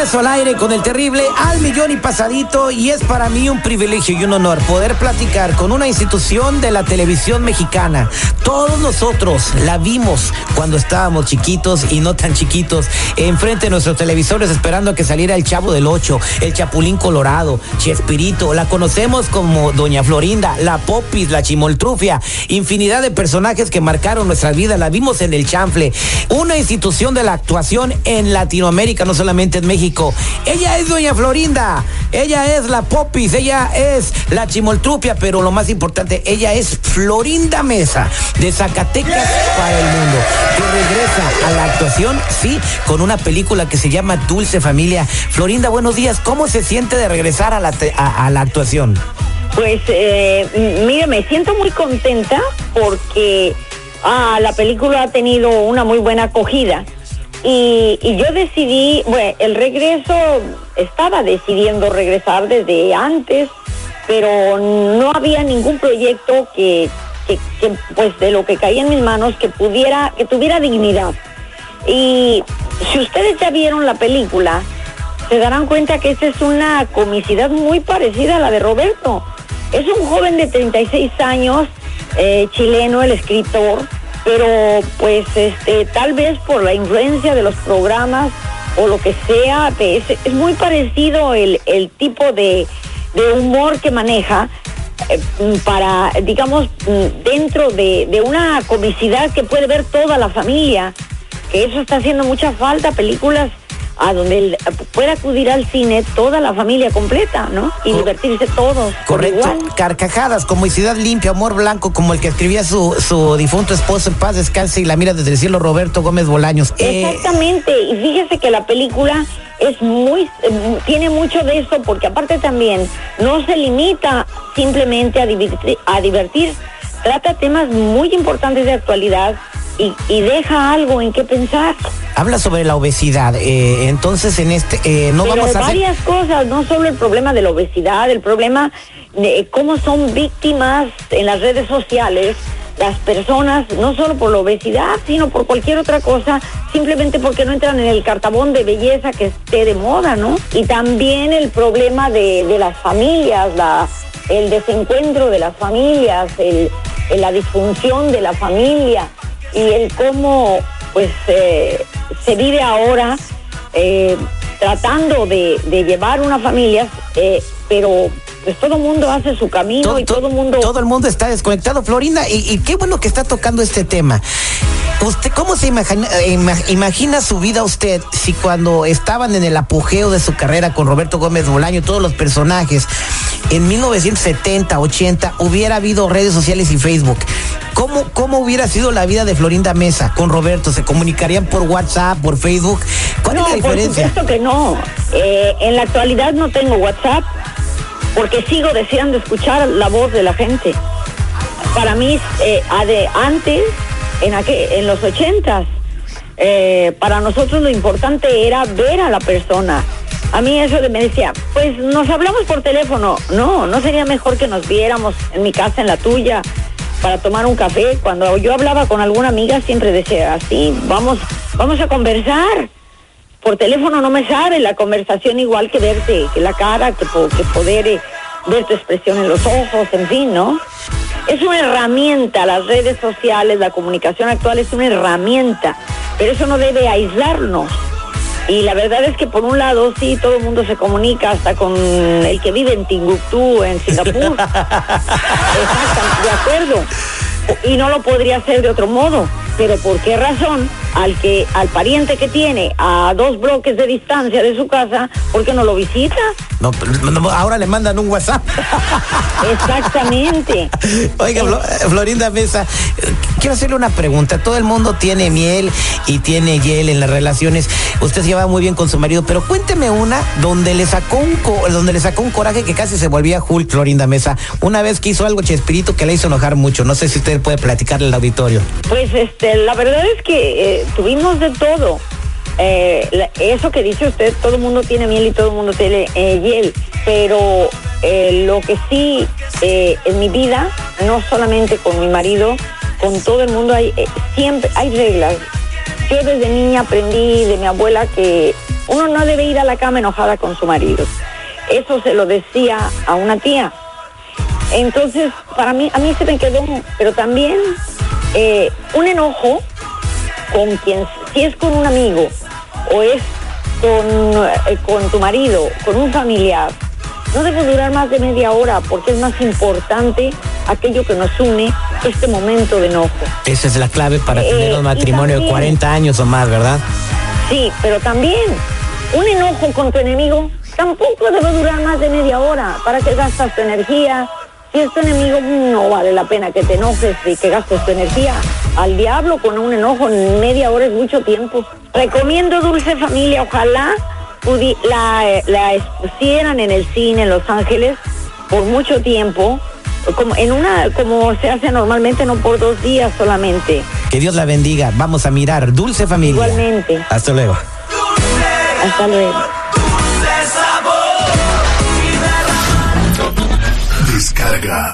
Regreso al aire con el terrible al millón y pasadito y es para mí un privilegio y un honor poder platicar con una institución de la televisión mexicana. Todos nosotros la vimos cuando estábamos chiquitos y no tan chiquitos enfrente de nuestros televisores esperando a que saliera el Chavo del Ocho, el Chapulín Colorado, Chespirito, la conocemos como Doña Florinda, la Popis, la Chimoltrufia, infinidad de personajes que marcaron nuestra vida, la vimos en el Chanfle, una institución de la actuación en Latinoamérica, no solamente en México. Ella es Doña Florinda, ella es la Popis, ella es la Chimoltrufia, pero lo más importante, ella es Florinda Mesa, de Zacatecas para el mundo, que regresa a la actuación, sí, con una película que se llama Dulce Familia. Florinda, buenos días, ¿cómo se siente de regresar a la, a- la actuación? Pues eh, mire, me siento muy contenta porque ah, la película ha tenido una muy buena acogida. Y, yo decidí, bueno, el regreso, estaba decidiendo regresar desde antes, pero no había ningún proyecto que, pues de lo que caía en mis manos que pudiera, que tuviera dignidad. Y si ustedes ya vieron la película, se darán cuenta que esta es una comicidad muy parecida a la de Roberto. Es un joven de 36 años, eh, chileno, el escritor, pero pues este, tal vez por la influencia de los programas o lo que sea, es, es muy parecido el, el tipo de, de humor que maneja eh, para, digamos, dentro de, de una comicidad que puede ver toda la familia, que eso está haciendo mucha falta, películas a donde el- pueda acudir al cine toda la familia completa, ¿no? Y divertirse todos. Correcto, igual. carcajadas, comicidad limpia, amor blanco, como el que escribía su, su difunto esposo en paz descanse y la mira desde el cielo, Roberto Gómez Bolaños. Eh, Exactamente, y fíjese que la película es muy, eh, tiene mucho de eso, porque aparte también no se limita simplemente a divertir, a divertir trata temas muy importantes de actualidad y, y deja algo en qué pensar. habla sobre la obesidad, eh, entonces en este, eh, no Pero vamos a hacer... varias cosas, no solo el problema de la obesidad, el problema de cómo son víctimas en las redes sociales las personas, no solo por la obesidad, sino por cualquier otra cosa, simplemente porque no entran en el cartabón de belleza que esté de moda, ¿no? Y también el problema de, de las familias, la, el desencuentro de las familias, el- la disfunción de la familia y el cómo pues eh, se vive ahora eh, tratando de, de llevar una familia, eh, pero pues todo el mundo hace su camino y todo el mundo... todo el mundo está desconectado, Florinda, y, y qué bueno que está tocando este tema. ¿Usted cómo se imagina, ima- imagina su vida usted si cuando estaban en el apogeo de su carrera con Roberto Gómez Bolaño, todos los personajes, en 1970, 80, hubiera habido redes sociales y Facebook? ¿Cómo, ¿Cómo hubiera sido la vida de Florinda Mesa con Roberto? ¿Se comunicarían por WhatsApp, por Facebook? ¿Cuál no, es la por diferencia? supuesto que no. Eh, en la actualidad no tengo WhatsApp porque sigo deseando escuchar la voz de la gente. Para mí, eh, antes, en, aquel, en los ochentas, eh, para nosotros lo importante era ver a la persona. A mí eso me decía, pues nos hablamos por teléfono. No, no sería mejor que nos viéramos en mi casa, en la tuya, para tomar un café. Cuando yo hablaba con alguna amiga siempre decía, así, vamos, vamos a conversar por teléfono no me sabe la conversación igual que verte, que la cara, que poder eh, ver tu expresión en los ojos, en fin, ¿no? Es una herramienta, las redes sociales, la comunicación actual es una herramienta, pero eso no debe aislarnos. Y la verdad es que por un lado sí, todo el mundo se comunica hasta con el que vive en Timbuktu, en Singapur. Exacto, de acuerdo. Y no lo podría hacer de otro modo. Pero ¿por qué razón? Al que, al pariente que tiene a dos bloques de distancia de su casa, ¿por qué no lo visita? No, no, ahora le mandan un WhatsApp. Exactamente. Oiga, eh, Florinda Mesa, quiero hacerle una pregunta. Todo el mundo tiene miel y tiene hiel en las relaciones. Usted se lleva muy bien con su marido, pero cuénteme una donde le sacó un co- donde le sacó un coraje que casi se volvía Hulk, Florinda Mesa. Una vez que hizo algo Chespirito que le hizo enojar mucho. No sé si usted puede platicarle al auditorio. Pues este, la verdad es que eh, tuvimos de todo. Eh, eso que dice usted, todo el mundo tiene miel y todo el mundo tiene eh, hiel, pero eh, lo que sí en mi vida, no solamente con mi marido, con todo el mundo hay siempre hay reglas. Yo desde niña aprendí de mi abuela que uno no debe ir a la cama enojada con su marido. Eso se lo decía a una tía. Entonces, para mí, a mí se me quedó, pero también un enojo con quien, si es con un amigo o es con, eh, con tu marido, con un familiar, no debe durar más de media hora porque es más importante aquello que nos une, este momento de enojo. Esa es la clave para tener un eh, matrimonio de 40 años o más, ¿verdad? Sí, pero también un enojo con tu enemigo tampoco debe durar más de media hora. ¿Para que gastas tu energía? Si es tu enemigo, no vale la pena que te enojes y que gastes tu energía al diablo con un enojo en media hora es mucho tiempo. Recomiendo Dulce Familia, ojalá la, la expusieran en el cine en Los Ángeles por mucho tiempo, como en una como se hace normalmente, no por dos días solamente. Que Dios la bendiga. Vamos a mirar Dulce Familia. Igualmente. Hasta luego. Hasta luego.